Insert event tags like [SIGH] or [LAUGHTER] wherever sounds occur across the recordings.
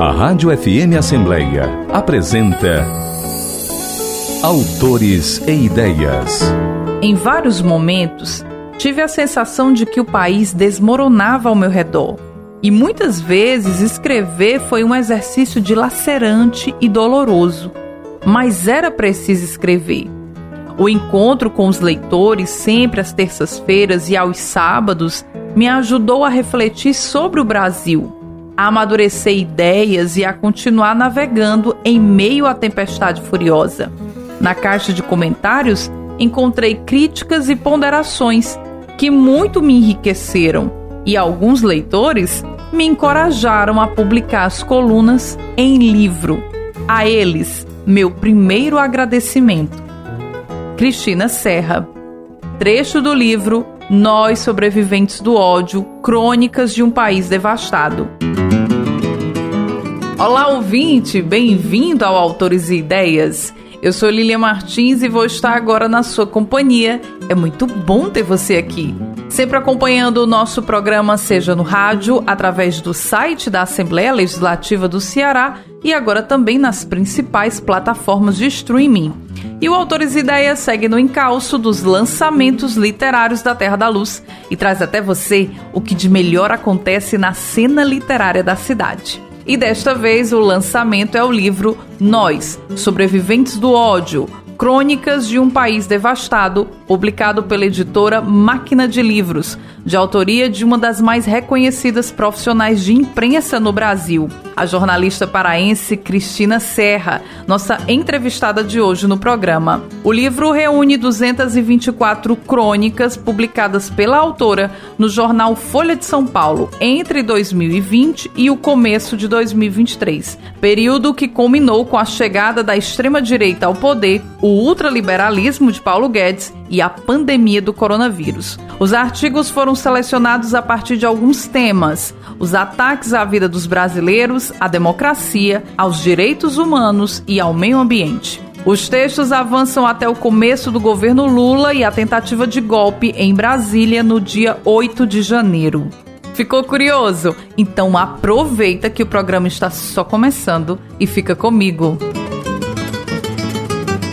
A Rádio FM Assembleia apresenta Autores e Ideias. Em vários momentos, tive a sensação de que o país desmoronava ao meu redor. E muitas vezes escrever foi um exercício dilacerante e doloroso. Mas era preciso escrever. O encontro com os leitores, sempre às terças-feiras e aos sábados, me ajudou a refletir sobre o Brasil a amadurecer ideias e a continuar navegando em meio à tempestade furiosa. Na caixa de comentários, encontrei críticas e ponderações que muito me enriqueceram e alguns leitores me encorajaram a publicar as colunas em livro. A eles, meu primeiro agradecimento. Cristina Serra. Trecho do livro Nós Sobreviventes do Ódio Crônicas de um País Devastado. Olá, ouvinte, bem-vindo ao Autores e Ideias. Eu sou Lilia Martins e vou estar agora na sua companhia. É muito bom ter você aqui. Sempre acompanhando o nosso programa, seja no rádio, através do site da Assembleia Legislativa do Ceará e agora também nas principais plataformas de streaming. E o Autores e Ideias segue no encalço dos lançamentos literários da Terra da Luz e traz até você o que de melhor acontece na cena literária da cidade. E desta vez o lançamento é o livro Nós, Sobreviventes do Ódio, Crônicas de um País Devastado, publicado pela editora Máquina de Livros, de autoria de uma das mais reconhecidas profissionais de imprensa no Brasil, a jornalista paraense Cristina Serra, nossa entrevistada de hoje no programa. O livro reúne 224 crônicas publicadas pela autora no jornal Folha de São Paulo entre 2020 e o começo de 2023, período que culminou com a chegada da extrema-direita ao poder, o ultraliberalismo de Paulo Guedes e a pandemia do coronavírus. Os artigos foram selecionados a partir de alguns temas: os ataques à vida dos brasileiros, à democracia, aos direitos humanos e ao meio ambiente. Os textos avançam até o começo do governo Lula e a tentativa de golpe em Brasília no dia 8 de janeiro. Ficou curioso? Então aproveita que o programa está só começando e fica comigo.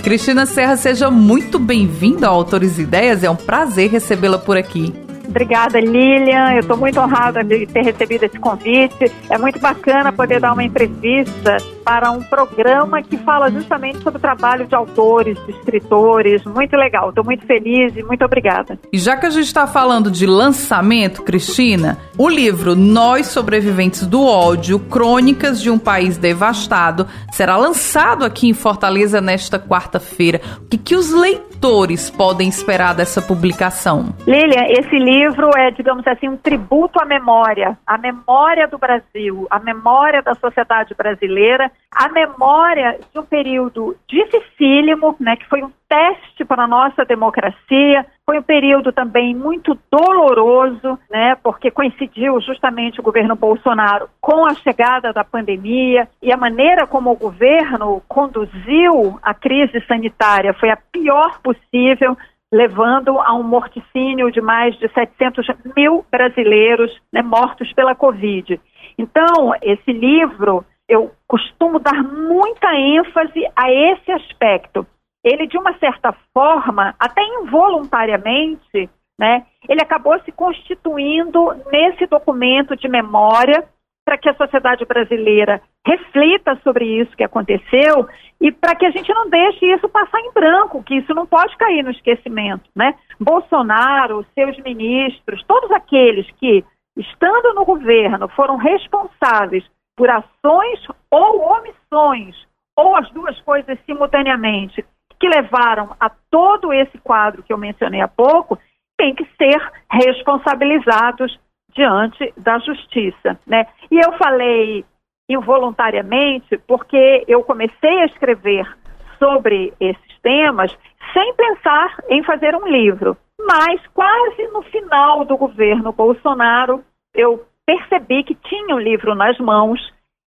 Cristina Serra, seja muito bem-vinda ao Autores e Ideias. É um prazer recebê-la por aqui. Obrigada, Lilian. Eu estou muito honrada de ter recebido esse convite. É muito bacana poder dar uma entrevista para um programa que fala justamente sobre o trabalho de autores, de escritores. Muito legal. Estou muito feliz e muito obrigada. E já que a gente está falando de lançamento, Cristina, o livro Nós Sobreviventes do Ódio, Crônicas de um País Devastado, será lançado aqui em Fortaleza nesta quarta-feira. O que, que os leitores podem esperar dessa publicação? Lilian, esse livro é, digamos assim, um tributo à memória, à memória do Brasil, à memória da sociedade brasileira a memória de um período dificílimo, né, que foi um teste para a nossa democracia, foi um período também muito doloroso, né, porque coincidiu justamente o governo Bolsonaro com a chegada da pandemia e a maneira como o governo conduziu a crise sanitária foi a pior possível, levando a um morticínio de mais de 700 mil brasileiros né, mortos pela Covid. Então, esse livro eu costumo dar muita ênfase a esse aspecto. Ele, de uma certa forma, até involuntariamente, né, ele acabou se constituindo nesse documento de memória para que a sociedade brasileira reflita sobre isso que aconteceu e para que a gente não deixe isso passar em branco, que isso não pode cair no esquecimento, né? Bolsonaro, seus ministros, todos aqueles que, estando no governo, foram responsáveis por ações ou omissões, ou as duas coisas simultaneamente, que levaram a todo esse quadro que eu mencionei há pouco, têm que ser responsabilizados diante da justiça. Né? E eu falei involuntariamente porque eu comecei a escrever sobre esses temas sem pensar em fazer um livro. Mas quase no final do governo Bolsonaro, eu percebi que tinha o livro nas mãos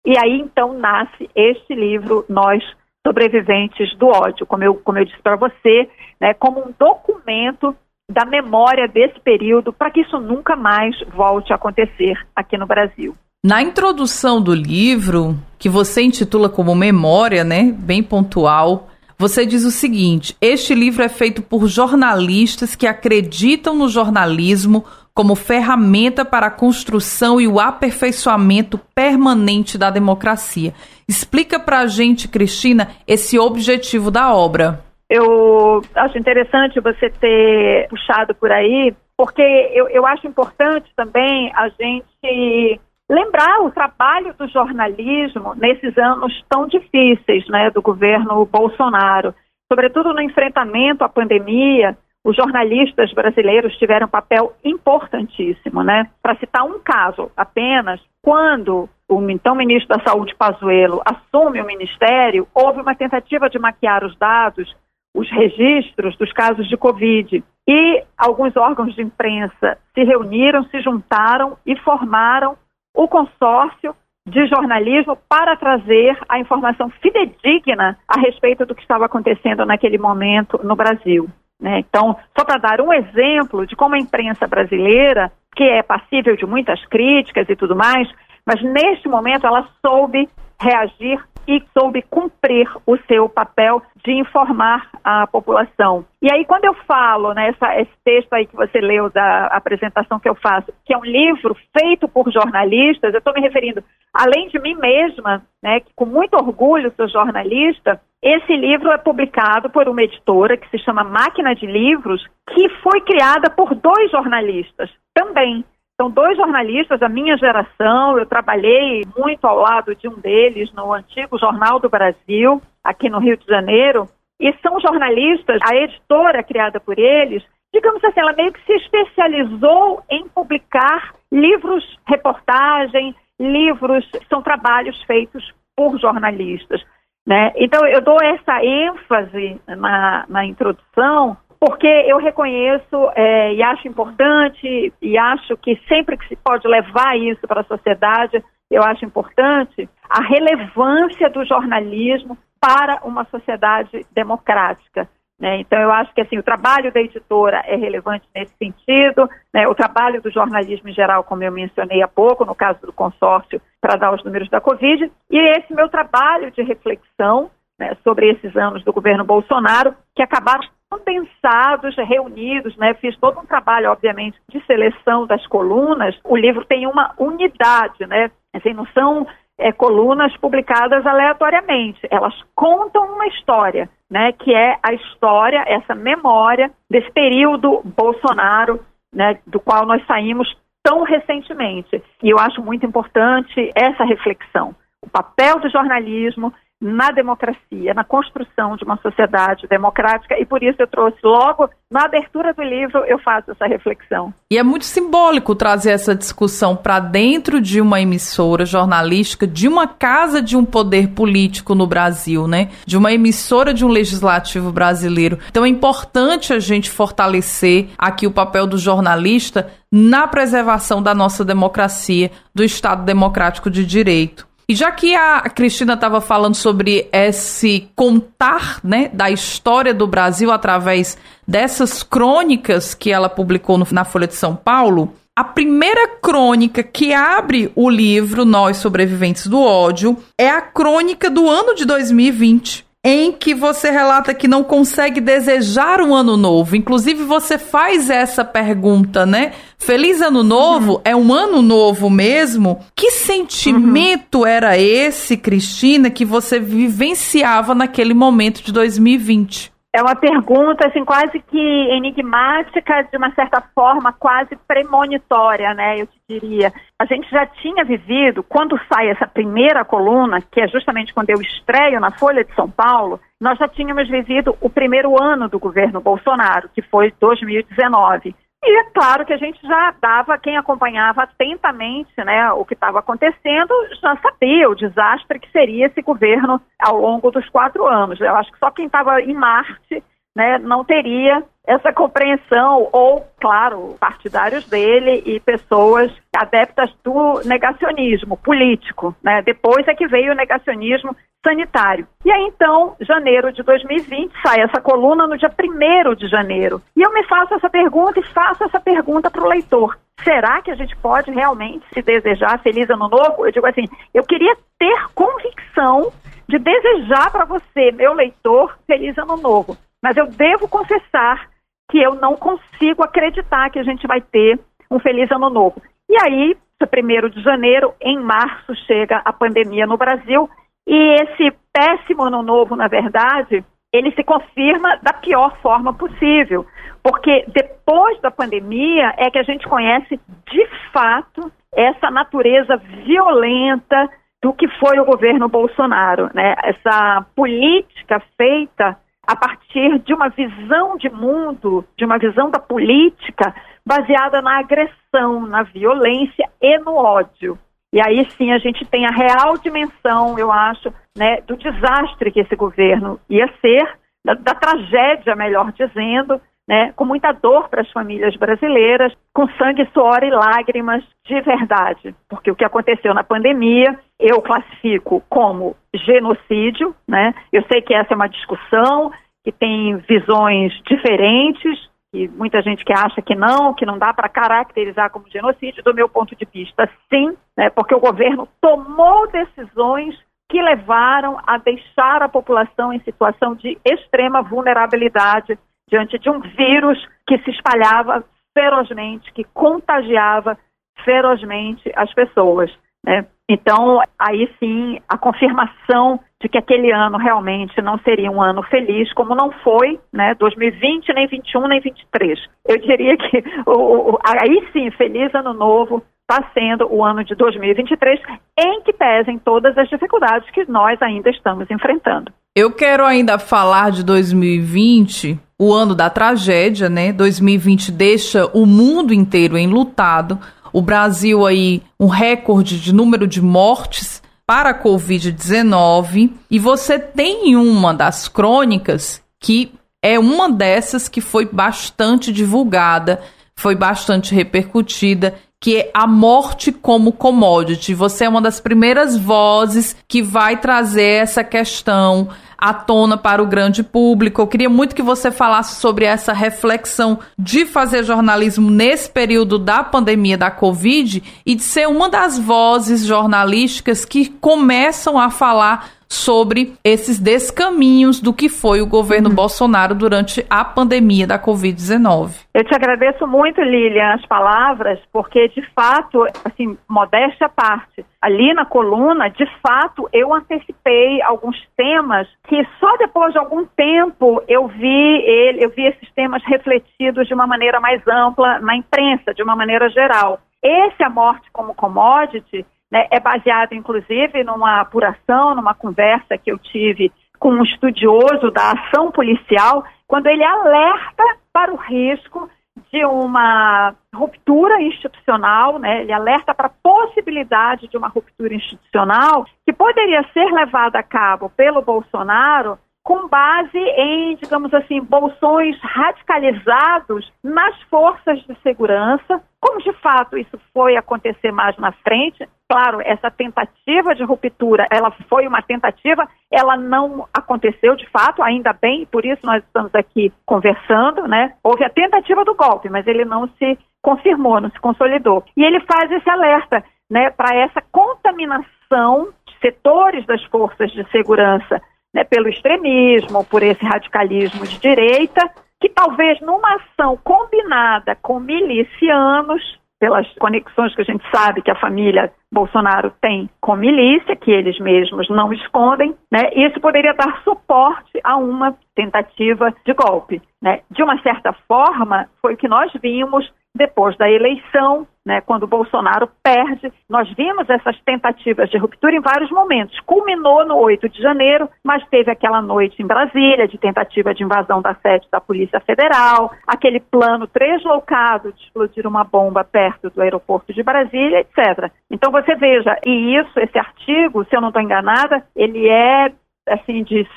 e aí então nasce este livro, Nós Sobreviventes do Ódio, como eu, como eu disse para você, né, como um documento da memória desse período para que isso nunca mais volte a acontecer aqui no Brasil. Na introdução do livro, que você intitula como Memória, né, bem pontual, você diz o seguinte: este livro é feito por jornalistas que acreditam no jornalismo como ferramenta para a construção e o aperfeiçoamento permanente da democracia. Explica para a gente, Cristina, esse objetivo da obra. Eu acho interessante você ter puxado por aí, porque eu, eu acho importante também a gente lembrar o trabalho do jornalismo nesses anos tão difíceis né, do governo Bolsonaro, sobretudo no enfrentamento à pandemia. Os jornalistas brasileiros tiveram um papel importantíssimo, né? Para citar um caso apenas, quando o então ministro da Saúde Pazuello assume o ministério, houve uma tentativa de maquiar os dados, os registros dos casos de Covid. E alguns órgãos de imprensa se reuniram, se juntaram e formaram o consórcio de jornalismo para trazer a informação fidedigna a respeito do que estava acontecendo naquele momento no Brasil. Né? Então, só para dar um exemplo de como a imprensa brasileira, que é passível de muitas críticas e tudo mais, mas neste momento ela soube reagir e soube cumprir o seu papel de informar a população. E aí, quando eu falo, né, essa, esse texto aí que você leu da apresentação que eu faço, que é um livro feito por jornalistas, eu estou me referindo, além de mim mesma, né, que com muito orgulho sou jornalista, esse livro é publicado por uma editora que se chama Máquina de Livros, que foi criada por dois jornalistas também. São dois jornalistas da minha geração. Eu trabalhei muito ao lado de um deles no antigo Jornal do Brasil, aqui no Rio de Janeiro. E são jornalistas, a editora criada por eles, digamos assim, ela meio que se especializou em publicar livros, reportagem, livros, são trabalhos feitos por jornalistas. Né? Então, eu dou essa ênfase na, na introdução porque eu reconheço é, e acho importante e acho que sempre que se pode levar isso para a sociedade, eu acho importante a relevância do jornalismo para uma sociedade democrática. Né? Então, eu acho que assim, o trabalho da editora é relevante nesse sentido, né? o trabalho do jornalismo em geral, como eu mencionei há pouco, no caso do consórcio, para dar os números da Covid, e esse meu trabalho de reflexão né, sobre esses anos do governo Bolsonaro, que acabaram condensados, reunidos, né? Fiz todo um trabalho, obviamente, de seleção das colunas. O livro tem uma unidade, né? Assim, não são é, colunas publicadas aleatoriamente. Elas contam uma história, né? Que é a história, essa memória desse período Bolsonaro, né? Do qual nós saímos tão recentemente. E eu acho muito importante essa reflexão. O papel do jornalismo na democracia, na construção de uma sociedade democrática, e por isso eu trouxe logo na abertura do livro eu faço essa reflexão. E é muito simbólico trazer essa discussão para dentro de uma emissora jornalística, de uma casa de um poder político no Brasil, né? De uma emissora de um legislativo brasileiro. Então é importante a gente fortalecer aqui o papel do jornalista na preservação da nossa democracia, do Estado democrático de direito. E já que a Cristina estava falando sobre esse contar né, da história do Brasil através dessas crônicas que ela publicou no, na Folha de São Paulo, a primeira crônica que abre o livro Nós Sobreviventes do Ódio é a crônica do ano de 2020 em que você relata que não consegue desejar um ano novo. Inclusive, você faz essa pergunta, né? Feliz Ano Novo? Uhum. É um ano novo mesmo? Que sentimento uhum. era esse, Cristina, que você vivenciava naquele momento de 2020? É uma pergunta assim quase que enigmática, de uma certa forma quase premonitória, né? Eu te diria. A gente já tinha vivido quando sai essa primeira coluna, que é justamente quando eu estreio na Folha de São Paulo, nós já tínhamos vivido o primeiro ano do governo Bolsonaro, que foi 2019. E é claro que a gente já dava, quem acompanhava atentamente né, o que estava acontecendo, já sabia o desastre que seria esse governo ao longo dos quatro anos. Eu acho que só quem estava em Marte né, não teria essa compreensão, ou, claro, partidários dele e pessoas adeptas do negacionismo político. Né? Depois é que veio o negacionismo sanitário. E aí, então, janeiro de 2020, sai essa coluna no dia 1 de janeiro. E eu me faço essa pergunta e faço essa pergunta para o leitor. Será que a gente pode realmente se desejar feliz ano novo? Eu digo assim, eu queria ter convicção de desejar para você, meu leitor, feliz ano novo. Mas eu devo confessar que eu não consigo acreditar que a gente vai ter um feliz ano novo. E aí, 1 de janeiro, em março, chega a pandemia no Brasil e esse péssimo ano novo, na verdade, ele se confirma da pior forma possível, porque depois da pandemia é que a gente conhece de fato essa natureza violenta do que foi o governo Bolsonaro, né? Essa política feita a partir de uma visão de mundo, de uma visão da política baseada na agressão, na violência e no ódio. E aí sim a gente tem a real dimensão, eu acho, né, do desastre que esse governo ia ser, da, da tragédia, melhor dizendo, né, com muita dor para as famílias brasileiras, com sangue, suor e lágrimas de verdade. Porque o que aconteceu na pandemia, eu classifico como genocídio, né? Eu sei que essa é uma discussão que tem visões diferentes, e muita gente que acha que não, que não dá para caracterizar como genocídio, do meu ponto de vista, sim, né, porque o governo tomou decisões que levaram a deixar a população em situação de extrema vulnerabilidade diante de um vírus que se espalhava ferozmente, que contagiava ferozmente as pessoas. Né? Então, aí sim, a confirmação de que aquele ano realmente não seria um ano feliz, como não foi, né, 2020, nem 21, nem 23. Eu diria que o, o, aí sim, feliz ano novo está sendo o ano de 2023, em que pesem todas as dificuldades que nós ainda estamos enfrentando. Eu quero ainda falar de 2020, o ano da tragédia, né? 2020 deixa o mundo inteiro enlutado o Brasil aí um recorde de número de mortes para a Covid-19 e você tem uma das crônicas que é uma dessas que foi bastante divulgada, foi bastante repercutida, que é a morte como commodity. Você é uma das primeiras vozes que vai trazer essa questão à tona para o grande público. Eu queria muito que você falasse sobre essa reflexão de fazer jornalismo nesse período da pandemia da Covid e de ser uma das vozes jornalísticas que começam a falar sobre esses descaminhos do que foi o governo uhum. Bolsonaro durante a pandemia da Covid-19. Eu te agradeço muito, Lilian, as palavras, porque de fato, assim, modéstia à parte, ali na coluna, de fato, eu antecipei alguns temas que só depois de algum tempo eu vi ele, eu vi esses temas refletidos de uma maneira mais ampla na imprensa, de uma maneira geral. Esse a morte como commodity né, é baseado, inclusive, numa apuração, numa conversa que eu tive com um estudioso da ação policial, quando ele alerta para o risco de uma ruptura institucional, né? ele alerta para a possibilidade de uma ruptura institucional que poderia ser levada a cabo pelo Bolsonaro com base em, digamos assim, bolsões radicalizados nas forças de segurança, como de fato isso foi acontecer mais na frente. Claro, essa tentativa de ruptura, ela foi uma tentativa, ela não aconteceu de fato, ainda bem, por isso nós estamos aqui conversando, né? Houve a tentativa do golpe, mas ele não se confirmou, não se consolidou. E ele faz esse alerta, né, para essa contaminação de setores das forças de segurança né, pelo extremismo, por esse radicalismo de direita, que talvez numa ação combinada com milicianos, pelas conexões que a gente sabe que a família Bolsonaro tem com milícia, que eles mesmos não escondem, né, isso poderia dar suporte a uma tentativa de golpe. Né? De uma certa forma, foi o que nós vimos depois da eleição, né, quando o Bolsonaro perde, nós vimos essas tentativas de ruptura em vários momentos. Culminou no 8 de janeiro, mas teve aquela noite em Brasília de tentativa de invasão da sede da Polícia Federal, aquele plano tresloucado de explodir uma bomba perto do aeroporto de Brasília, etc. Então você veja, e isso, esse artigo, se eu não estou enganada, ele é assim de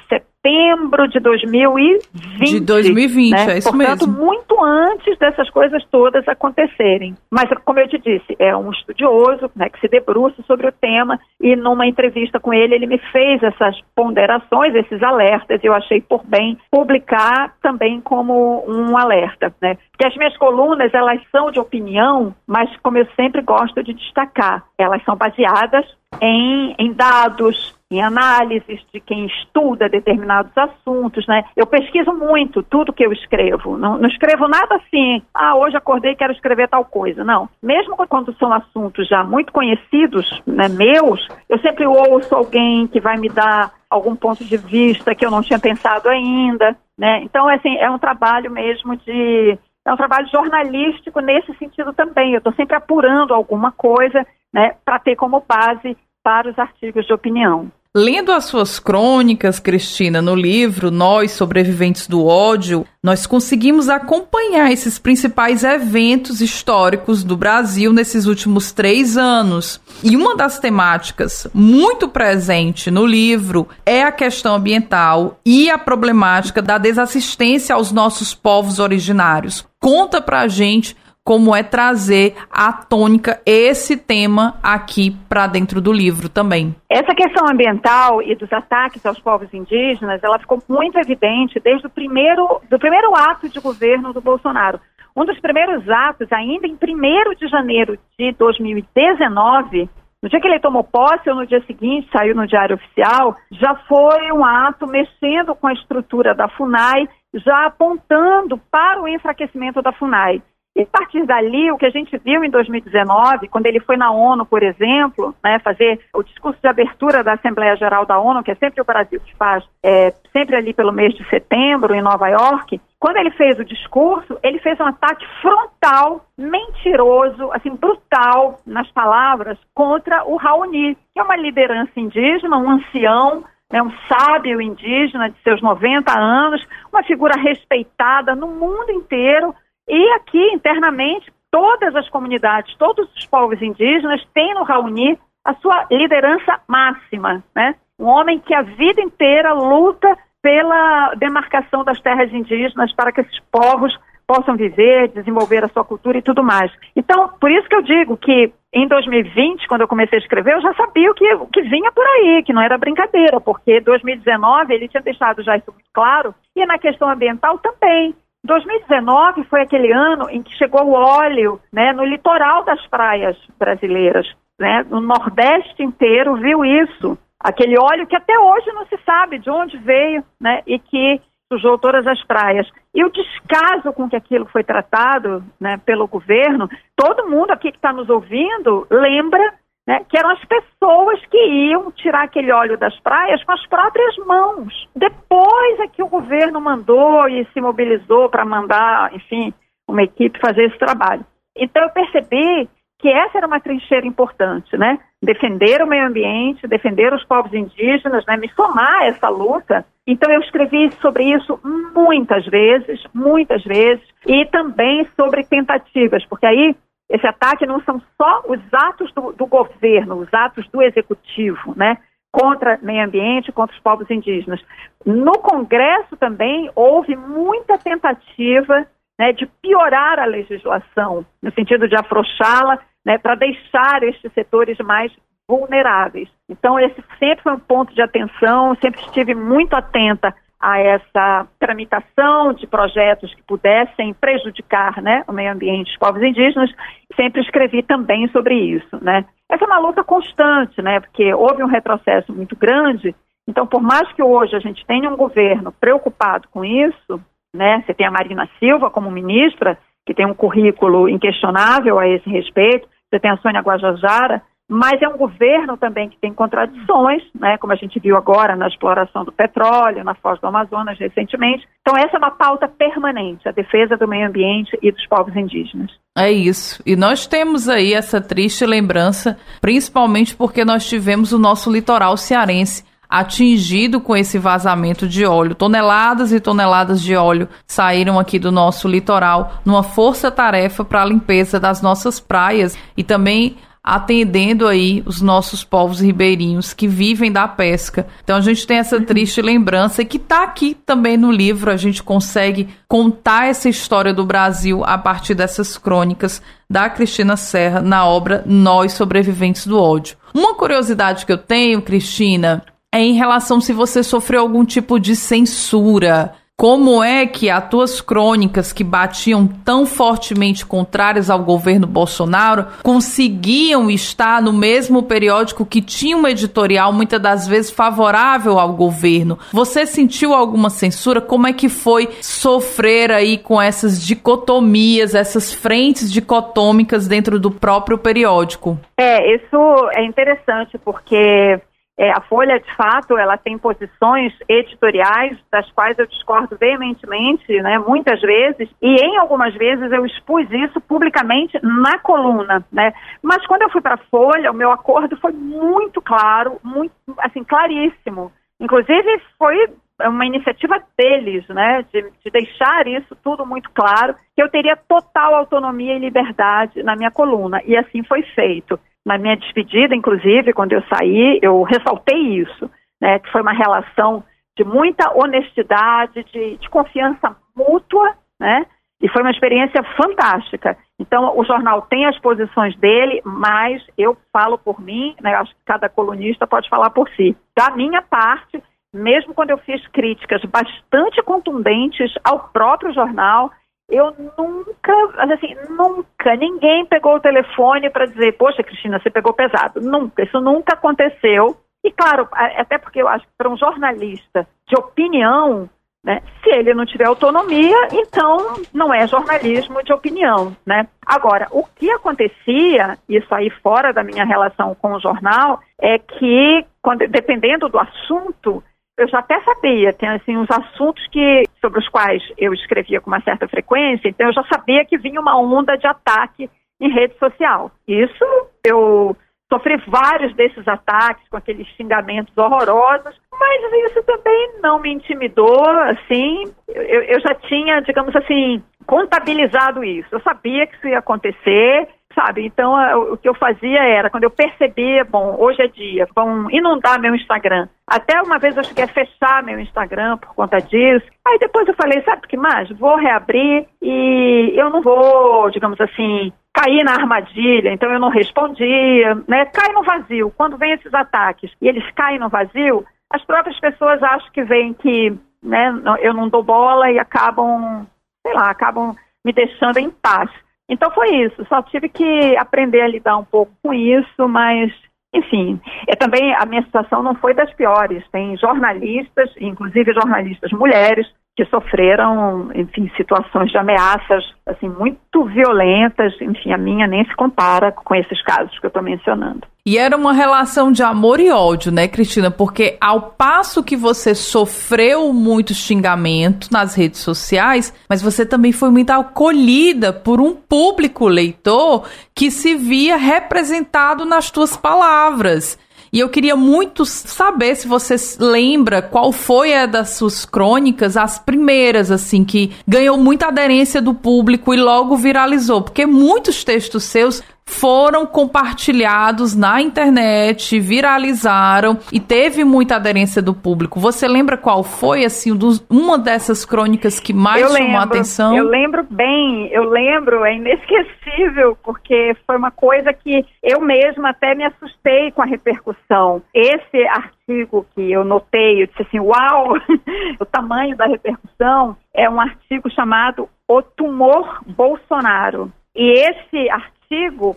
setembro de 2020. De 2020, né? é isso Portanto, mesmo. muito antes dessas coisas todas acontecerem. Mas, como eu te disse, é um estudioso né, que se debruça sobre o tema e numa entrevista com ele, ele me fez essas ponderações, esses alertas, e eu achei por bem publicar também como um alerta. Né? Porque as minhas colunas, elas são de opinião, mas como eu sempre gosto de destacar, elas são baseadas em, em dados, em análises de quem estuda determinados assuntos, né? Eu pesquiso muito tudo que eu escrevo. Não, não, escrevo nada assim, ah, hoje acordei e quero escrever tal coisa. Não. Mesmo quando são assuntos já muito conhecidos, né, meus, eu sempre ouço alguém que vai me dar algum ponto de vista que eu não tinha pensado ainda, né? Então, assim, é um trabalho mesmo de é um trabalho jornalístico nesse sentido também. Eu estou sempre apurando alguma coisa né, para ter como base para os artigos de opinião. Lendo as suas crônicas, Cristina, no livro Nós Sobreviventes do Ódio, nós conseguimos acompanhar esses principais eventos históricos do Brasil nesses últimos três anos. E uma das temáticas muito presente no livro é a questão ambiental e a problemática da desassistência aos nossos povos originários. Conta pra gente como é trazer à tônica esse tema aqui para dentro do livro também. Essa questão ambiental e dos ataques aos povos indígenas, ela ficou muito evidente desde o primeiro, do primeiro ato de governo do Bolsonaro. Um dos primeiros atos, ainda em 1 de janeiro de 2019, no dia que ele tomou posse ou no dia seguinte, saiu no Diário Oficial, já foi um ato mexendo com a estrutura da FUNAI, já apontando para o enfraquecimento da FUNAI. E a partir dali, o que a gente viu em 2019, quando ele foi na ONU, por exemplo, né, fazer o discurso de abertura da Assembleia Geral da ONU, que é sempre o Brasil que faz, é, sempre ali pelo mês de setembro, em Nova York, quando ele fez o discurso, ele fez um ataque frontal, mentiroso, assim, brutal, nas palavras, contra o Raoni, que é uma liderança indígena, um ancião, né, um sábio indígena de seus 90 anos, uma figura respeitada no mundo inteiro, e aqui, internamente, todas as comunidades, todos os povos indígenas têm no Raoni a sua liderança máxima, né? Um homem que a vida inteira luta pela demarcação das terras indígenas para que esses povos possam viver, desenvolver a sua cultura e tudo mais. Então, por isso que eu digo que em 2020, quando eu comecei a escrever, eu já sabia o que, o que vinha por aí, que não era brincadeira, porque 2019 ele tinha deixado já isso muito claro, e na questão ambiental também. 2019 foi aquele ano em que chegou o óleo né, no litoral das praias brasileiras. Né, no Nordeste inteiro viu isso. Aquele óleo que até hoje não se sabe de onde veio né, e que sujou todas as praias. E o descaso com que aquilo foi tratado né, pelo governo, todo mundo aqui que está nos ouvindo lembra né, que eram as pessoas que iam tirar aquele óleo das praias com as próprias mãos. Depois é que o governo mandou e se mobilizou para mandar, enfim, uma equipe fazer esse trabalho. Então eu percebi que essa era uma trincheira importante, né? Defender o meio ambiente, defender os povos indígenas, né? Me somar a essa luta. Então eu escrevi sobre isso muitas vezes, muitas vezes, e também sobre tentativas, porque aí esse ataque não são só os atos do, do governo, os atos do executivo, né? contra meio ambiente, contra os povos indígenas. No Congresso também houve muita tentativa né, de piorar a legislação, no sentido de afrouxá-la, né, para deixar estes setores mais vulneráveis. Então, esse sempre foi um ponto de atenção, sempre estive muito atenta a essa tramitação de projetos que pudessem prejudicar né, o meio ambiente dos povos indígenas, sempre escrevi também sobre isso. Né. Essa é uma luta constante, né, porque houve um retrocesso muito grande, então por mais que hoje a gente tenha um governo preocupado com isso, né, você tem a Marina Silva como ministra, que tem um currículo inquestionável a esse respeito, você tem a Sônia Guajajara, mas é um governo também que tem contradições, né, como a gente viu agora na exploração do petróleo, na Foz do Amazonas recentemente. Então, essa é uma pauta permanente, a defesa do meio ambiente e dos povos indígenas. É isso. E nós temos aí essa triste lembrança, principalmente porque nós tivemos o nosso litoral cearense atingido com esse vazamento de óleo. Toneladas e toneladas de óleo saíram aqui do nosso litoral numa força-tarefa para a limpeza das nossas praias e também atendendo aí os nossos povos ribeirinhos que vivem da pesca. Então a gente tem essa triste lembrança que está aqui também no livro, a gente consegue contar essa história do Brasil a partir dessas crônicas da Cristina Serra na obra Nós Sobreviventes do Ódio. Uma curiosidade que eu tenho, Cristina, é em relação se você sofreu algum tipo de censura como é que as tuas crônicas que batiam tão fortemente contrárias ao governo Bolsonaro conseguiam estar no mesmo periódico que tinha uma editorial muitas das vezes favorável ao governo? Você sentiu alguma censura? Como é que foi sofrer aí com essas dicotomias, essas frentes dicotômicas dentro do próprio periódico? É, isso é interessante porque é, a Folha, de fato, ela tem posições editoriais das quais eu discordo veementemente, né, muitas vezes, e em algumas vezes eu expus isso publicamente na coluna, né. Mas quando eu fui para a Folha, o meu acordo foi muito claro, muito, assim, claríssimo. Inclusive foi uma iniciativa deles, né, de, de, deixar isso tudo muito claro, que eu teria total autonomia e liberdade na minha coluna, e assim foi feito na minha despedida, inclusive, quando eu saí, eu ressaltei isso, né, que foi uma relação de muita honestidade, de, de confiança mútua, né, e foi uma experiência fantástica. Então, o jornal tem as posições dele, mas eu falo por mim, né, acho que cada colunista pode falar por si. Da minha parte, mesmo quando eu fiz críticas bastante contundentes ao próprio jornal, eu nunca, assim, nunca, ninguém pegou o telefone para dizer, poxa, Cristina, você pegou pesado. Nunca, isso nunca aconteceu. E claro, até porque eu acho que para um jornalista de opinião, né, se ele não tiver autonomia, então não é jornalismo de opinião, né? Agora, o que acontecia, isso aí fora da minha relação com o jornal, é que, quando, dependendo do assunto, eu já até sabia, tem assim uns assuntos que sobre os quais eu escrevia com uma certa frequência, então eu já sabia que vinha uma onda de ataque em rede social. Isso eu sofri vários desses ataques com aqueles xingamentos horrorosos, mas isso também não me intimidou, assim, eu, eu já tinha, digamos assim, contabilizado isso. Eu sabia que isso ia acontecer, sabe? Então, o que eu fazia era, quando eu percebia, bom, hoje é dia, vão inundar meu Instagram. Até uma vez eu cheguei a fechar meu Instagram por conta disso. Aí depois eu falei, sabe o que mais? Vou reabrir e eu não vou, digamos assim, cair na armadilha, então eu não respondia, né? Cai no vazio. Quando vem esses ataques e eles caem no vazio, as próprias pessoas acham que vem que, né, eu não dou bola e acabam, sei lá, acabam me deixando em paz. Então foi isso, só tive que aprender a lidar um pouco com isso, mas enfim, é também a minha situação não foi das piores. Tem jornalistas, inclusive jornalistas mulheres, que sofreram, enfim, situações de ameaças assim muito violentas. Enfim, a minha nem se compara com esses casos que eu estou mencionando. E era uma relação de amor e ódio, né, Cristina? Porque ao passo que você sofreu muito xingamento nas redes sociais, mas você também foi muito acolhida por um público leitor que se via representado nas tuas palavras. E eu queria muito saber se você lembra qual foi a das suas crônicas, as primeiras, assim, que ganhou muita aderência do público e logo viralizou. Porque muitos textos seus foram compartilhados na internet, viralizaram e teve muita aderência do público. Você lembra qual foi assim dos, uma dessas crônicas que mais eu chamou lembro, a atenção? Eu lembro bem, eu lembro, é inesquecível porque foi uma coisa que eu mesma até me assustei com a repercussão. Esse artigo que eu notei, eu disse assim, uau, [LAUGHS] o tamanho da repercussão é um artigo chamado O Tumor Bolsonaro. E esse artigo artigo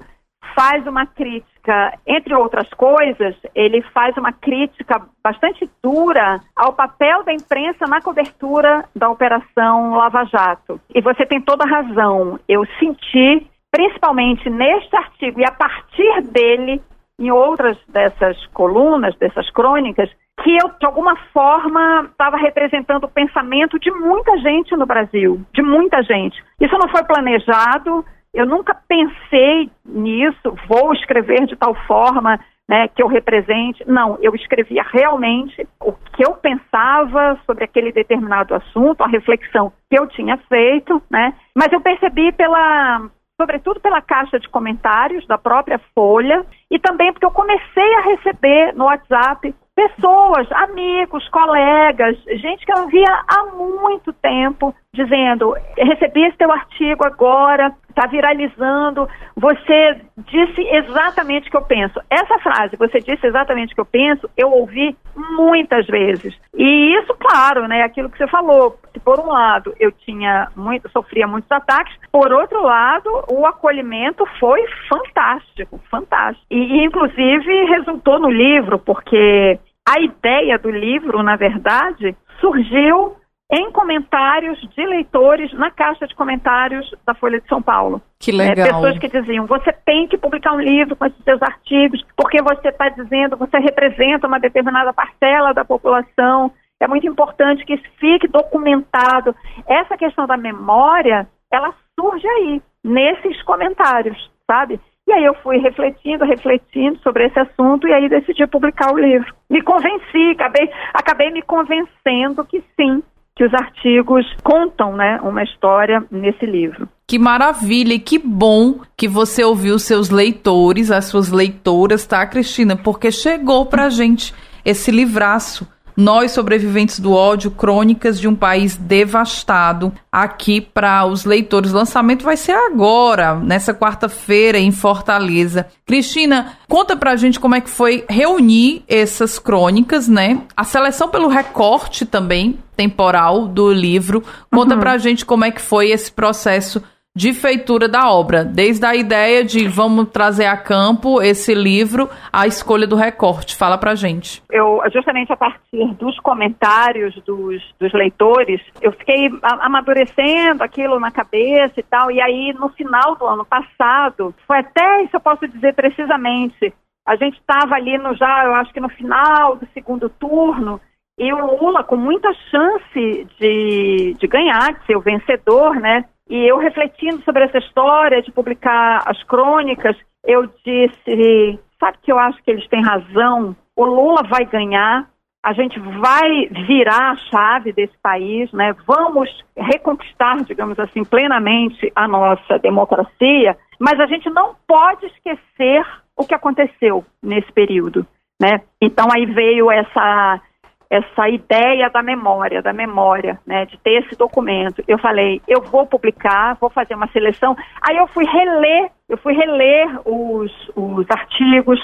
faz uma crítica, entre outras coisas, ele faz uma crítica bastante dura ao papel da imprensa na cobertura da Operação Lava Jato. E você tem toda a razão. Eu senti, principalmente neste artigo e a partir dele, em outras dessas colunas, dessas crônicas, que eu, de alguma forma, estava representando o pensamento de muita gente no Brasil, de muita gente. Isso não foi planejado, eu nunca pensei nisso, vou escrever de tal forma né, que eu represente. Não, eu escrevia realmente o que eu pensava sobre aquele determinado assunto, a reflexão que eu tinha feito, né? Mas eu percebi pela sobretudo pela caixa de comentários da própria Folha e também porque eu comecei a receber no WhatsApp pessoas, amigos, colegas, gente que eu não via há muito tempo, dizendo: recebi esse teu artigo agora, está viralizando, você disse exatamente o que eu penso. Essa frase, você disse exatamente o que eu penso, eu ouvi muitas vezes. E isso, claro, né, aquilo que você falou, que por um lado eu tinha muito, sofria muitos ataques, por outro lado, o acolhimento foi fantástico, fantástico. E, e inclusive resultou no livro, porque a ideia do livro, na verdade, surgiu em comentários de leitores na caixa de comentários da Folha de São Paulo. Que legal. É, pessoas que diziam: você tem que publicar um livro com esses seus artigos, porque você está dizendo, você representa uma determinada parcela da população. É muito importante que isso fique documentado. Essa questão da memória, ela surge aí, nesses comentários, sabe? E aí eu fui refletindo, refletindo sobre esse assunto e aí decidi publicar o livro. Me convenci, acabei, acabei me convencendo que sim, que os artigos contam né, uma história nesse livro. Que maravilha e que bom que você ouviu seus leitores, as suas leitoras, tá, Cristina? Porque chegou pra gente esse livraço nós, sobreviventes do ódio, crônicas de um país devastado, aqui para os leitores. O lançamento vai ser agora, nessa quarta-feira, em Fortaleza. Cristina, conta pra gente como é que foi reunir essas crônicas, né? A seleção pelo recorte também temporal do livro. Conta uhum. pra gente como é que foi esse processo de feitura da obra, desde a ideia de vamos trazer a campo esse livro, a escolha do recorte. Fala pra gente. Eu, justamente a partir dos comentários dos, dos leitores, eu fiquei amadurecendo aquilo na cabeça e tal, e aí no final do ano passado, foi até, isso eu posso dizer precisamente, a gente estava ali no já, eu acho que no final do segundo turno, e o Lula com muita chance de, de ganhar, de ser o vencedor, né? E eu refletindo sobre essa história de publicar as crônicas, eu disse, sabe que eu acho que eles têm razão? O Lula vai ganhar, a gente vai virar a chave desse país, né? Vamos reconquistar, digamos assim, plenamente a nossa democracia, mas a gente não pode esquecer o que aconteceu nesse período, né? Então aí veio essa essa ideia da memória, da memória, né, de ter esse documento. Eu falei, eu vou publicar, vou fazer uma seleção. Aí eu fui reler, eu fui reler os, os artigos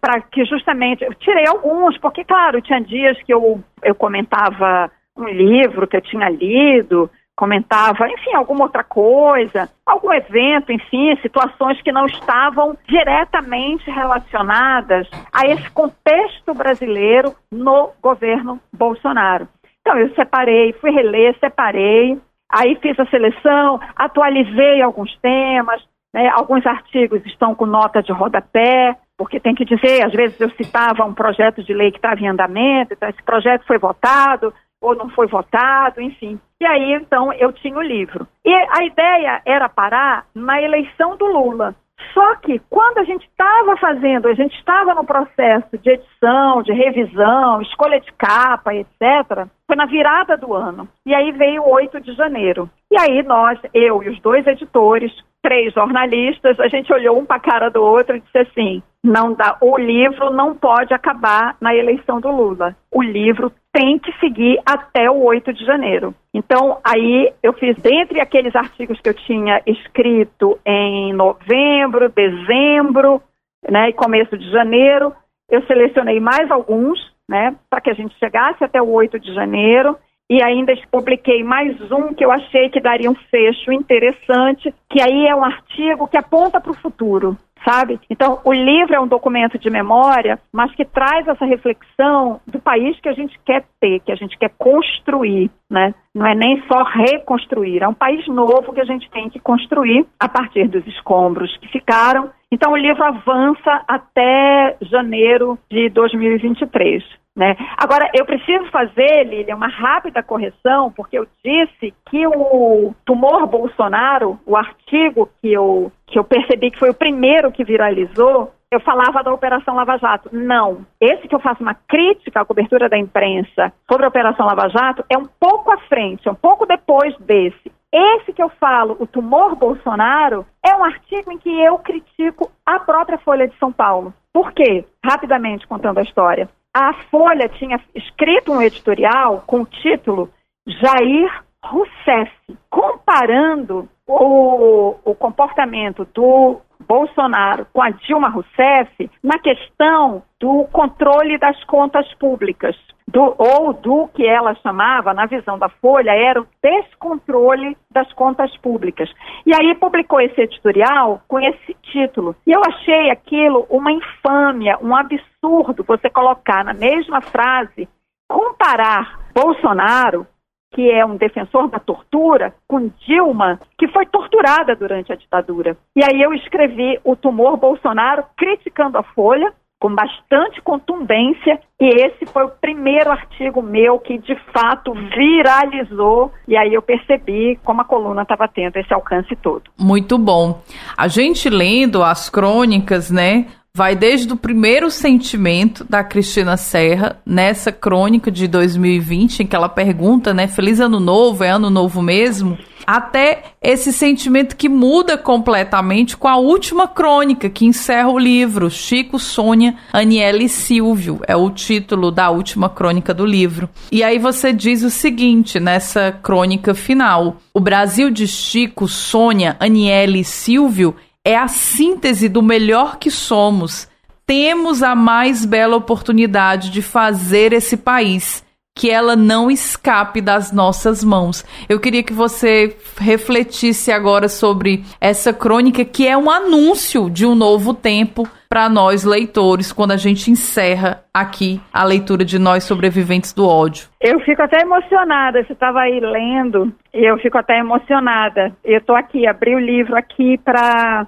para que justamente eu tirei alguns, porque claro, tinha dias que eu, eu comentava um livro que eu tinha lido, comentava, enfim, alguma outra coisa, algum evento, enfim, situações que não estavam diretamente relacionadas a esse contexto brasileiro no governo Bolsonaro. Então, eu separei, fui reler, separei, aí fiz a seleção, atualizei alguns temas, né, alguns artigos estão com nota de rodapé, porque tem que dizer, às vezes eu citava um projeto de lei que estava em andamento, então esse projeto foi votado, ou não foi votado, enfim. E aí, então, eu tinha o livro. E a ideia era parar na eleição do Lula. Só que quando a gente estava fazendo, a gente estava no processo de edição, de revisão, escolha de capa, etc., foi na virada do ano. E aí veio o 8 de janeiro. E aí nós, eu e os dois editores, três jornalistas, a gente olhou um para a cara do outro e disse assim: não dá, o livro não pode acabar na eleição do Lula. O livro tem que seguir até o 8 de janeiro. Então, aí eu fiz, dentre aqueles artigos que eu tinha escrito em novembro, dezembro, né, e começo de janeiro, eu selecionei mais alguns, né, para que a gente chegasse até o 8 de janeiro e ainda publiquei mais um que eu achei que daria um fecho interessante, que aí é um artigo que aponta para o futuro, sabe? Então, o livro é um documento de memória, mas que traz essa reflexão do país que a gente quer ter, que a gente quer construir, né? Não é nem só reconstruir, é um país novo que a gente tem que construir a partir dos escombros que ficaram. Então, o livro avança até janeiro de 2023. Né? Agora, eu preciso fazer, Lilian, uma rápida correção, porque eu disse que o tumor Bolsonaro, o artigo que eu, que eu percebi que foi o primeiro que viralizou, eu falava da Operação Lava Jato. Não. Esse que eu faço uma crítica à cobertura da imprensa sobre a Operação Lava Jato é um pouco à frente, é um pouco depois desse. Esse que eu falo, o tumor Bolsonaro, é um artigo em que eu critico a própria Folha de São Paulo. Por quê? Rapidamente contando a história. A Folha tinha escrito um editorial com o título Jair Rousseff, comparando o, o comportamento do Bolsonaro com a Dilma Rousseff na questão do controle das contas públicas, do, ou do que ela chamava, na visão da Folha, era o descontrole das contas públicas. E aí publicou esse editorial com esse título. E eu achei aquilo uma infâmia, um absurdo você colocar na mesma frase, comparar Bolsonaro que é um defensor da tortura, com Dilma, que foi torturada durante a ditadura. E aí eu escrevi O Tumor Bolsonaro, criticando a Folha, com bastante contundência, e esse foi o primeiro artigo meu que de fato viralizou, e aí eu percebi como a coluna estava tendo esse alcance todo. Muito bom. A gente lendo as crônicas, né, vai desde o primeiro sentimento da Cristina Serra, nessa crônica de 2020, em que ela pergunta, né, feliz ano novo, é ano novo mesmo? Até esse sentimento que muda completamente com a última crônica que encerra o livro, Chico, Sônia, Aniele e Silvio, é o título da última crônica do livro. E aí você diz o seguinte nessa crônica final: O Brasil de Chico, Sônia, Aniele e Silvio é a síntese do melhor que somos. Temos a mais bela oportunidade de fazer esse país que ela não escape das nossas mãos. Eu queria que você refletisse agora sobre essa crônica que é um anúncio de um novo tempo para nós leitores quando a gente encerra aqui a leitura de nós sobreviventes do ódio. Eu fico até emocionada. Você estava aí lendo e eu fico até emocionada. Eu estou aqui, abri o livro aqui para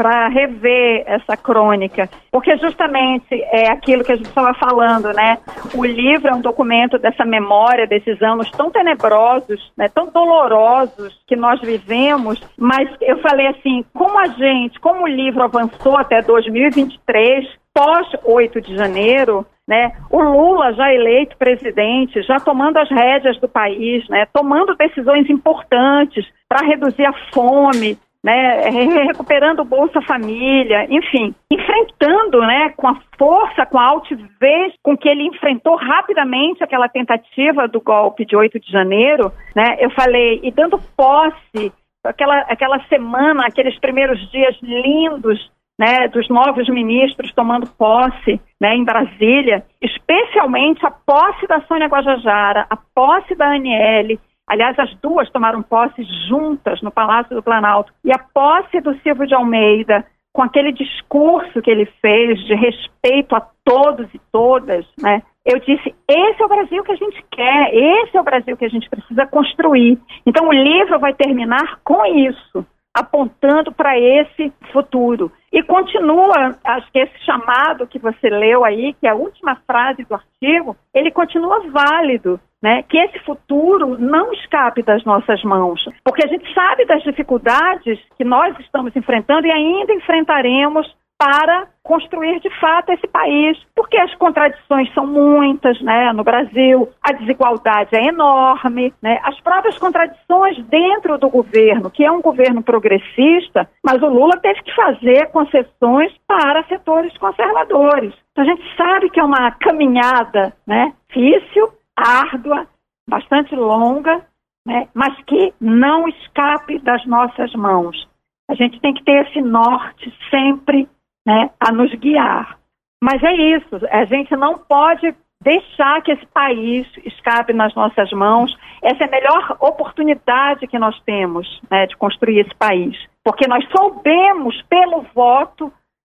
para rever essa crônica, porque justamente é aquilo que a gente estava falando, né? O livro é um documento dessa memória desses anos tão tenebrosos, né? tão dolorosos que nós vivemos, mas eu falei assim, como a gente, como o livro avançou até 2023, pós 8 de janeiro, né? O Lula já eleito presidente, já tomando as rédeas do país, né? Tomando decisões importantes para reduzir a fome, né, [LAUGHS] recuperando o Bolsa Família, enfim, enfrentando, né, com a força, com a altivez com que ele enfrentou rapidamente aquela tentativa do golpe de 8 de janeiro, né, eu falei, e dando posse, aquela, aquela semana, aqueles primeiros dias lindos, né, dos novos ministros tomando posse né, em Brasília, especialmente a posse da Sônia Guajajara, a posse da Aniele, Aliás, as duas tomaram posse juntas no Palácio do Planalto. E a posse do Silvio de Almeida, com aquele discurso que ele fez de respeito a todos e todas, né? Eu disse: esse é o Brasil que a gente quer, esse é o Brasil que a gente precisa construir. Então, o livro vai terminar com isso apontando para esse futuro. E continua, acho que esse chamado que você leu aí, que é a última frase do artigo, ele continua válido, né? Que esse futuro não escape das nossas mãos, porque a gente sabe das dificuldades que nós estamos enfrentando e ainda enfrentaremos para construir de fato esse país, porque as contradições são muitas, né? No Brasil, a desigualdade é enorme, né? As próprias contradições dentro do governo, que é um governo progressista, mas o Lula teve que fazer concessões para setores conservadores. Então a gente sabe que é uma caminhada, né? Difícil, árdua, bastante longa, né? Mas que não escape das nossas mãos. A gente tem que ter esse norte sempre né, a nos guiar. Mas é isso, a gente não pode deixar que esse país escape nas nossas mãos. Essa é a melhor oportunidade que nós temos né, de construir esse país. Porque nós soubemos, pelo voto,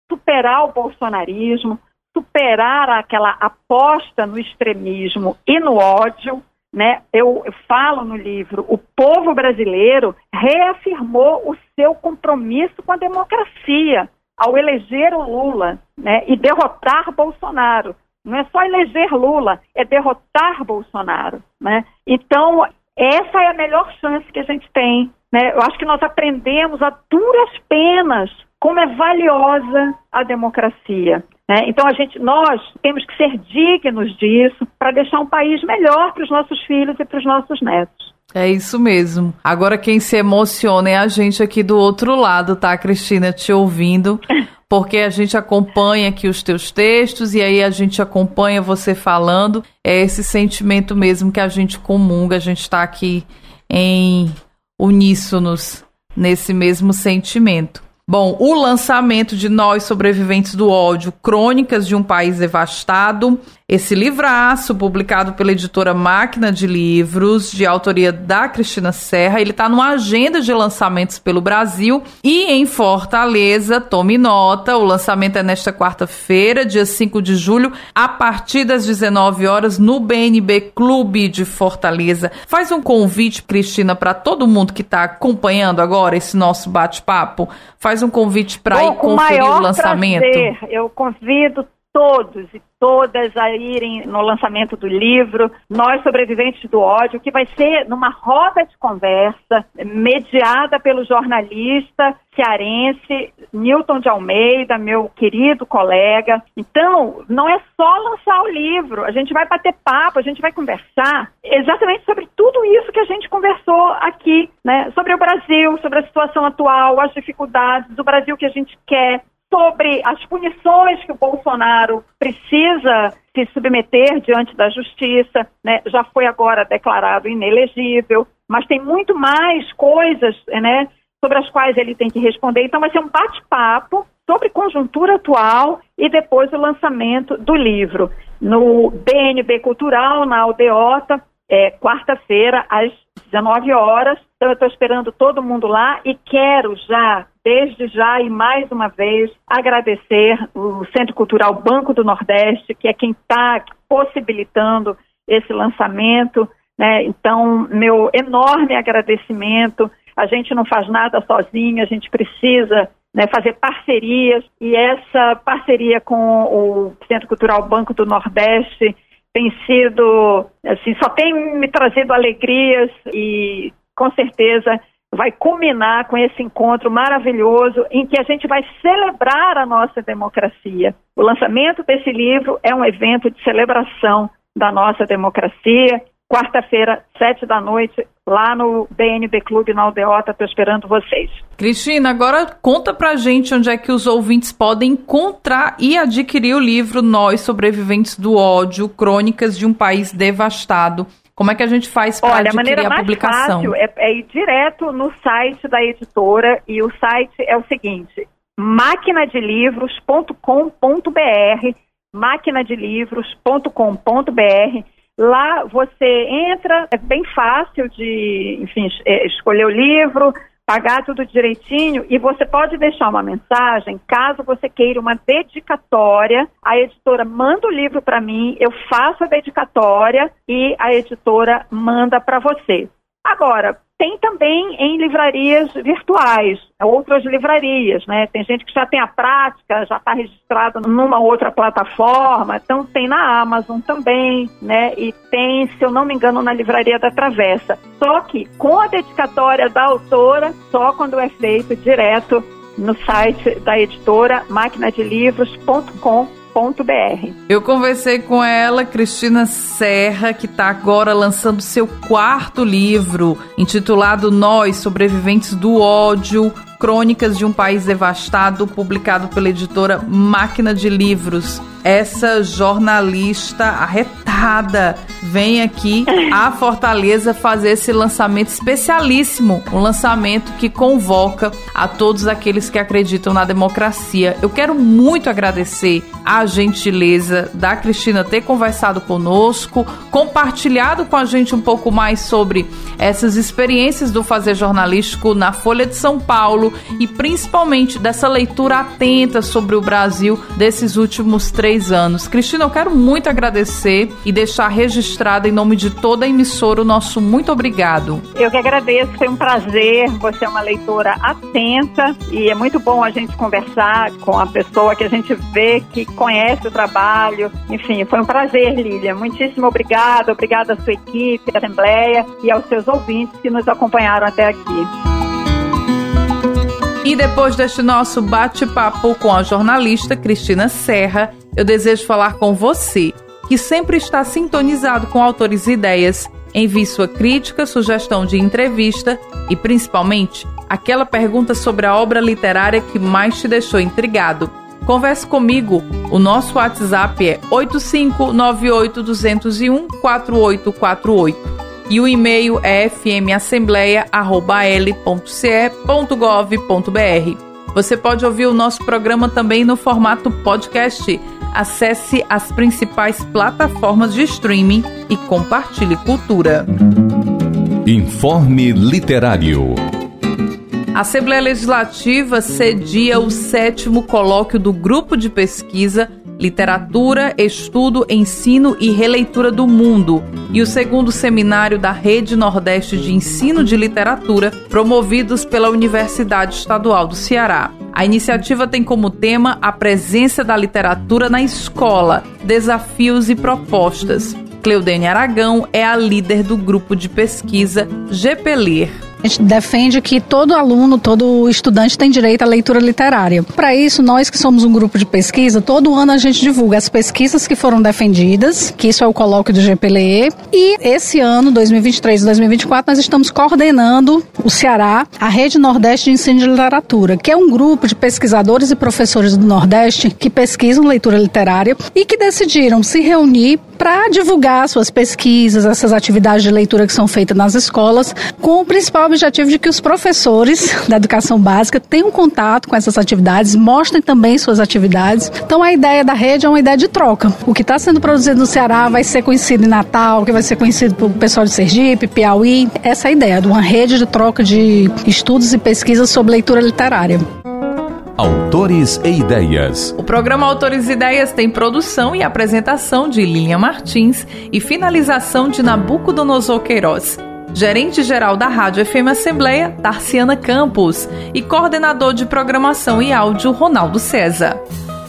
superar o bolsonarismo, superar aquela aposta no extremismo e no ódio. Né? Eu, eu falo no livro, o povo brasileiro reafirmou o seu compromisso com a democracia ao eleger o Lula né, e derrotar Bolsonaro. Não é só eleger Lula, é derrotar Bolsonaro. Né? Então, essa é a melhor chance que a gente tem. Né? Eu acho que nós aprendemos a duras penas como é valiosa a democracia. Né? Então a gente, nós temos que ser dignos disso para deixar um país melhor para os nossos filhos e para os nossos netos. É isso mesmo. Agora quem se emociona é a gente aqui do outro lado, tá, Cristina, te ouvindo. [LAUGHS] Porque a gente acompanha aqui os teus textos e aí a gente acompanha você falando. É esse sentimento mesmo que a gente comunga, a gente está aqui em uníssonos nesse mesmo sentimento. Bom, o lançamento de Nós Sobreviventes do Ódio, Crônicas de um País Devastado, esse livraço, publicado pela editora Máquina de Livros, de autoria da Cristina Serra, ele está numa agenda de lançamentos pelo Brasil e em Fortaleza, tome nota, o lançamento é nesta quarta-feira, dia 5 de julho, a partir das 19 horas, no BNB Clube de Fortaleza. Faz um convite, Cristina, para todo mundo que está acompanhando agora esse nosso bate-papo. Faz um convite para ir conferir o lançamento. Prazer. Eu convido todos e todas a irem no lançamento do livro Nós Sobreviventes do Ódio, que vai ser numa roda de conversa mediada pelo jornalista cearense Newton de Almeida, meu querido colega. Então, não é só lançar o livro, a gente vai bater papo, a gente vai conversar exatamente sobre tudo isso que a gente conversou aqui, né? Sobre o Brasil, sobre a situação atual, as dificuldades do Brasil que a gente quer, sobre as punições que o Bolsonaro precisa se submeter diante da justiça, né? já foi agora declarado inelegível, mas tem muito mais coisas né, sobre as quais ele tem que responder. Então vai ser um bate-papo sobre conjuntura atual e depois o lançamento do livro no BNB Cultural, na Aldeota, é, quarta-feira, às 19 horas. Então, eu estou esperando todo mundo lá e quero já desde já e mais uma vez agradecer o Centro Cultural Banco do Nordeste, que é quem está possibilitando esse lançamento. Né? Então, meu enorme agradecimento. A gente não faz nada sozinho, a gente precisa né, fazer parcerias e essa parceria com o Centro Cultural Banco do Nordeste tem sido, assim, só tem me trazido alegrias e com certeza vai culminar com esse encontro maravilhoso em que a gente vai celebrar a nossa democracia. O lançamento desse livro é um evento de celebração da nossa democracia. Quarta-feira, sete da noite, lá no BNB Clube na Aldeota, estou esperando vocês. Cristina, agora conta pra gente onde é que os ouvintes podem encontrar e adquirir o livro Nós Sobreviventes do Ódio, Crônicas de um País Devastado. Como é que a gente faz para adquirir a, maneira mais publicação? Fácil é, é ir direto no site da editora e o site é o seguinte: maquinadelivros.com.br maquinadelivros.com.br Lá você entra, é bem fácil de, enfim, é, escolher o livro, pagar tudo direitinho e você pode deixar uma mensagem caso você queira uma dedicatória. A editora manda o livro para mim, eu faço a dedicatória e a editora manda para você. Agora, tem também em livrarias virtuais, outras livrarias, né? Tem gente que já tem a prática, já está registrado numa outra plataforma, então tem na Amazon também, né? E tem, se eu não me engano, na livraria da Travessa. Só que com a dedicatória da autora, só quando é feito direto no site da editora eu conversei com ela, Cristina Serra, que está agora lançando seu quarto livro, intitulado Nós, Sobreviventes do Ódio, Crônicas de um País Devastado, publicado pela editora Máquina de Livros essa jornalista arretada vem aqui a [LAUGHS] Fortaleza fazer esse lançamento especialíssimo, um lançamento que convoca a todos aqueles que acreditam na democracia. Eu quero muito agradecer a gentileza da Cristina ter conversado conosco, compartilhado com a gente um pouco mais sobre essas experiências do fazer jornalístico na Folha de São Paulo e principalmente dessa leitura atenta sobre o Brasil desses últimos três três anos. Cristina, eu quero muito agradecer e deixar registrado em nome de toda a emissora o nosso muito obrigado. Eu que agradeço, foi um prazer. Você é uma leitora atenta e é muito bom a gente conversar com a pessoa que a gente vê que conhece o trabalho. Enfim, foi um prazer, Lília. Muitíssimo obrigada. Obrigada à sua equipe, à Assembleia e aos seus ouvintes que nos acompanharam até aqui. E depois deste nosso bate-papo com a jornalista Cristina Serra, eu desejo falar com você, que sempre está sintonizado com Autores e Ideias, Envie sua crítica, sugestão de entrevista e, principalmente, aquela pergunta sobre a obra literária que mais te deixou intrigado. Converse comigo. O nosso WhatsApp é 85982014848 e o e-mail é fmassembleia@l.ce.gov.br. Você pode ouvir o nosso programa também no formato podcast. Acesse as principais plataformas de streaming e compartilhe cultura. Informe Literário. A Assembleia Legislativa cedia o sétimo colóquio do Grupo de Pesquisa Literatura, Estudo, Ensino e Releitura do Mundo e o segundo seminário da Rede Nordeste de Ensino de Literatura, promovidos pela Universidade Estadual do Ceará. A iniciativa tem como tema a presença da literatura na escola, desafios e propostas. Cleudene Aragão é a líder do grupo de pesquisa GPLIR. A gente defende que todo aluno, todo estudante tem direito à leitura literária. Para isso, nós que somos um grupo de pesquisa, todo ano a gente divulga as pesquisas que foram defendidas, que isso é o colóquio do GPLE, e esse ano, 2023 e 2024, nós estamos coordenando o Ceará, a Rede Nordeste de Ensino de Literatura, que é um grupo de pesquisadores e professores do Nordeste que pesquisam leitura literária e que decidiram se reunir para divulgar suas pesquisas, essas atividades de leitura que são feitas nas escolas, com o principal objetivo de que os professores da educação básica tenham contato com essas atividades, mostrem também suas atividades. Então a ideia da rede é uma ideia de troca. O que está sendo produzido no Ceará vai ser conhecido em Natal, que vai ser conhecido pelo pessoal de Sergipe, Piauí. Essa é a ideia de uma rede de troca de estudos e pesquisas sobre leitura literária. Autores e Ideias. O programa Autores e Ideias tem produção e apresentação de Lilian Martins e finalização de Nabucodonosor Queiroz. Gerente-geral da Rádio FM Assembleia, Tarciana Campos, e coordenador de programação e áudio, Ronaldo César.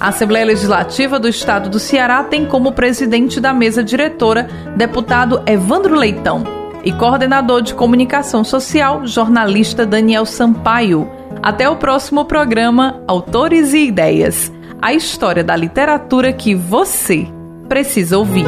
A Assembleia Legislativa do Estado do Ceará tem como presidente da mesa diretora deputado Evandro Leitão e coordenador de comunicação social, jornalista Daniel Sampaio. Até o próximo programa Autores e Ideias a história da literatura que você precisa ouvir.